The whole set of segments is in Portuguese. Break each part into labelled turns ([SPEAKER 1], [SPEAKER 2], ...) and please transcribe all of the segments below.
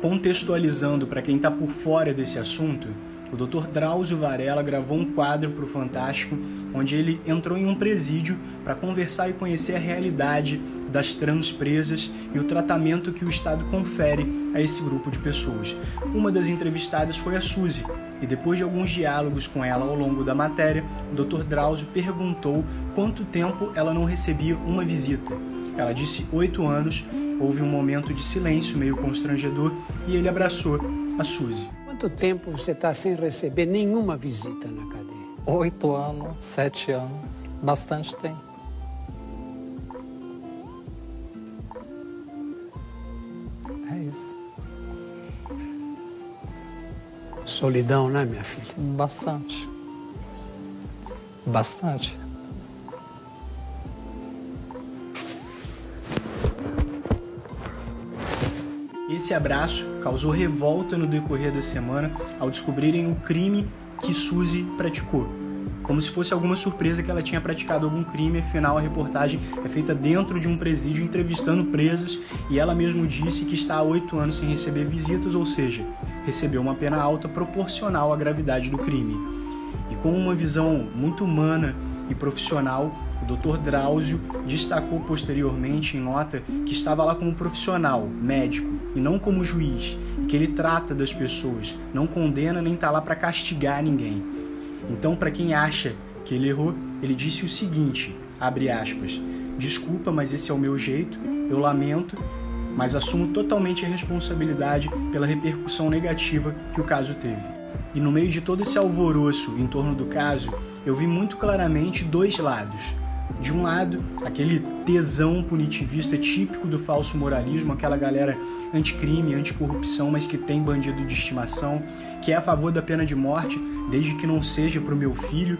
[SPEAKER 1] Contextualizando para quem está por fora desse assunto, o Dr. Drauzio Varela gravou um quadro para o Fantástico, onde ele entrou em um presídio para conversar e conhecer a realidade das trans presas e o tratamento que o Estado confere a esse grupo de pessoas. Uma das entrevistadas foi a Suzy, e depois de alguns diálogos com ela ao longo da matéria, o Dr. Drauzio perguntou quanto tempo ela não recebia uma visita. Ela disse oito anos, houve um momento de silêncio meio constrangedor e ele abraçou a Suzy.
[SPEAKER 2] Quanto tempo você está sem receber nenhuma visita na cadeia?
[SPEAKER 3] Oito anos, sete anos, bastante tempo. É isso.
[SPEAKER 2] Solidão, né, minha filha?
[SPEAKER 3] Bastante. Bastante.
[SPEAKER 1] Esse abraço causou revolta no decorrer da semana ao descobrirem o crime que Suzy praticou. Como se fosse alguma surpresa que ela tinha praticado algum crime, afinal a reportagem é feita dentro de um presídio entrevistando presas e ela mesma disse que está há oito anos sem receber visitas, ou seja, recebeu uma pena alta proporcional à gravidade do crime. E com uma visão muito humana e profissional, o Dr. Drauzio destacou posteriormente em nota que estava lá como profissional, médico, e não como juiz, que ele trata das pessoas, não condena nem está lá para castigar ninguém. Então, para quem acha que ele errou, ele disse o seguinte, abre aspas, desculpa, mas esse é o meu jeito, eu lamento, mas assumo totalmente a responsabilidade pela repercussão negativa que o caso teve. E no meio de todo esse alvoroço em torno do caso, eu vi muito claramente dois lados. De um lado, aquele tesão punitivista típico do falso moralismo, aquela galera anticrime, anticorrupção, mas que tem bandido de estimação, que é a favor da pena de morte, desde que não seja para o meu filho,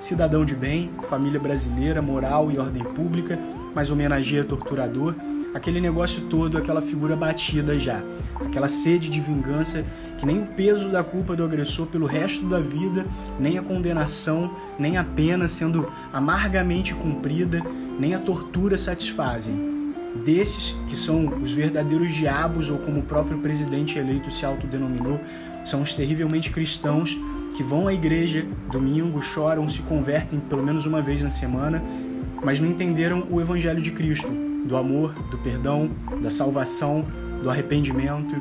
[SPEAKER 1] cidadão de bem, família brasileira, moral e ordem pública, mas homenageia torturador, aquele negócio todo, aquela figura batida já, aquela sede de vingança que nem o peso da culpa do agressor pelo resto da vida, nem a condenação, nem a pena sendo amargamente cumprida, nem a tortura satisfazem. Desses, que são os verdadeiros diabos, ou como o próprio presidente eleito se autodenominou, são os terrivelmente cristãos que vão à igreja domingo, choram, se convertem pelo menos uma vez na semana, mas não entenderam o evangelho de Cristo, do amor, do perdão, da salvação, do arrependimento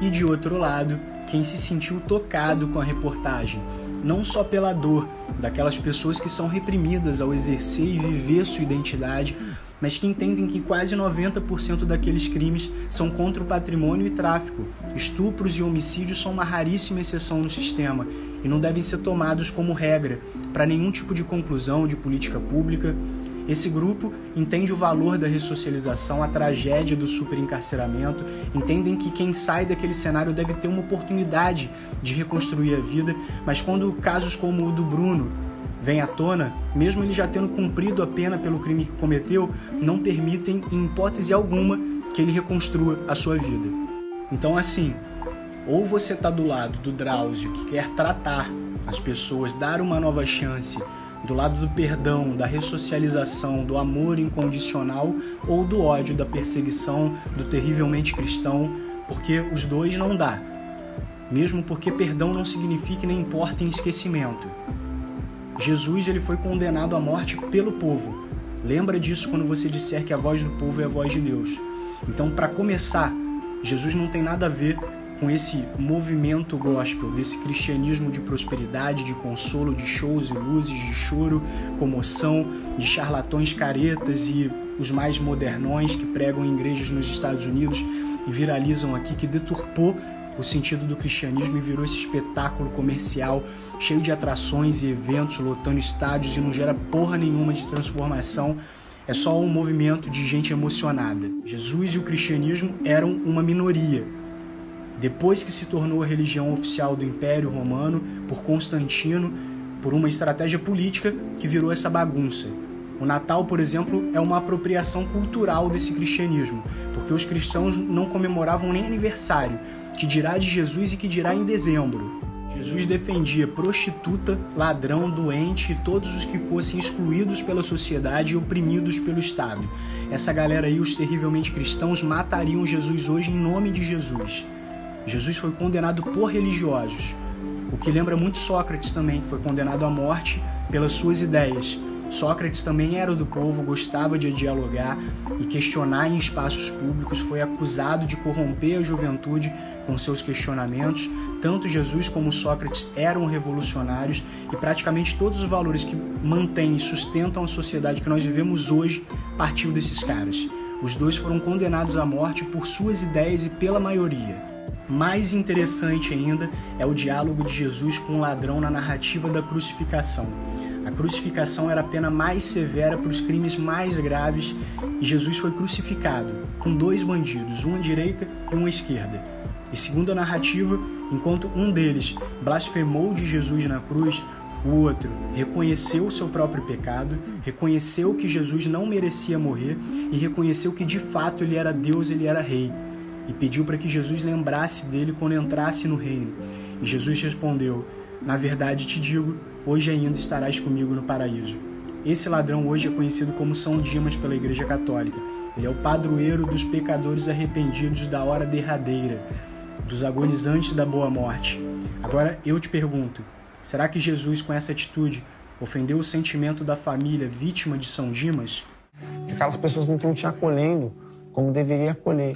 [SPEAKER 1] e de outro lado, quem se sentiu tocado com a reportagem, não só pela dor daquelas pessoas que são reprimidas ao exercer e viver sua identidade, mas que entendem que quase 90% daqueles crimes são contra o patrimônio e tráfico. Estupros e homicídios são uma raríssima exceção no sistema e não devem ser tomados como regra para nenhum tipo de conclusão de política pública esse grupo entende o valor da ressocialização, a tragédia do superencarceramento, entendem que quem sai daquele cenário deve ter uma oportunidade de reconstruir a vida, mas quando casos como o do Bruno vêm à tona, mesmo ele já tendo cumprido a pena pelo crime que cometeu, não permitem, em hipótese alguma, que ele reconstrua a sua vida. Então, assim, ou você está do lado do Drauzio, que quer tratar as pessoas, dar uma nova chance do lado do perdão, da ressocialização, do amor incondicional ou do ódio, da perseguição, do terrivelmente cristão, porque os dois não dá. Mesmo porque perdão não significa nem importa em esquecimento. Jesus ele foi condenado à morte pelo povo. Lembra disso quando você disser que a voz do povo é a voz de Deus. Então, para começar, Jesus não tem nada a ver com esse movimento gospel, desse cristianismo de prosperidade, de consolo, de shows e luzes, de choro, comoção, de charlatões caretas e os mais modernões que pregam em igrejas nos Estados Unidos e viralizam aqui, que deturpou o sentido do cristianismo e virou esse espetáculo comercial cheio de atrações e eventos, lotando estádios e não gera porra nenhuma de transformação. É só um movimento de gente emocionada. Jesus e o cristianismo eram uma minoria, depois que se tornou a religião oficial do Império Romano por Constantino, por uma estratégia política que virou essa bagunça. O Natal, por exemplo, é uma apropriação cultural desse cristianismo, porque os cristãos não comemoravam nem aniversário, que dirá de Jesus e que dirá em dezembro. Jesus defendia prostituta, ladrão, doente e todos os que fossem excluídos pela sociedade e oprimidos pelo Estado. Essa galera aí, os terrivelmente cristãos, matariam Jesus hoje em nome de Jesus. Jesus foi condenado por religiosos, o que lembra muito Sócrates também, foi condenado à morte pelas suas ideias. Sócrates também era do povo, gostava de dialogar e questionar em espaços públicos, foi acusado de corromper a juventude com seus questionamentos. Tanto Jesus como Sócrates eram revolucionários e praticamente todos os valores que mantêm e sustentam a sociedade que nós vivemos hoje partiu desses caras. Os dois foram condenados à morte por suas ideias e pela maioria. Mais interessante ainda é o diálogo de Jesus com o ladrão na narrativa da crucificação. A crucificação era a pena mais severa para os crimes mais graves e Jesus foi crucificado com dois bandidos, um à direita e um à esquerda. E segundo a narrativa, enquanto um deles blasfemou de Jesus na cruz, o outro reconheceu o seu próprio pecado, reconheceu que Jesus não merecia morrer e reconheceu que de fato ele era Deus, ele era rei e pediu para que Jesus lembrasse dele quando entrasse no reino. E Jesus respondeu: Na verdade te digo, hoje ainda estarás comigo no paraíso. Esse ladrão hoje é conhecido como São Dimas pela Igreja Católica. Ele é o padroeiro dos pecadores arrependidos da hora derradeira, dos agonizantes da boa morte. Agora eu te pergunto: será que Jesus, com essa atitude, ofendeu o sentimento da família vítima de São Dimas?
[SPEAKER 4] Aquelas pessoas não estão te acolhendo como deveria acolher.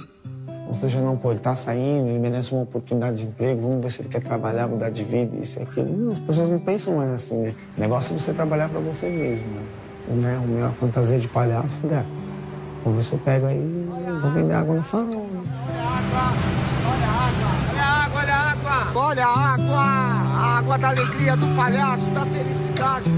[SPEAKER 4] Ou seja, não, pô, ele tá saindo, ele merece uma oportunidade de emprego, vamos ver se ele quer trabalhar, mudar de vida, isso e aquilo. Não, as pessoas não pensam mais assim, né? O negócio é você trabalhar para você mesmo, né? O meu, a fantasia de palhaço, né? Vamos ver se eu pego aí vou vender água no farol.
[SPEAKER 5] Olha a água, olha a água, olha a água! Olha a água! A água da alegria do palhaço, da felicidade,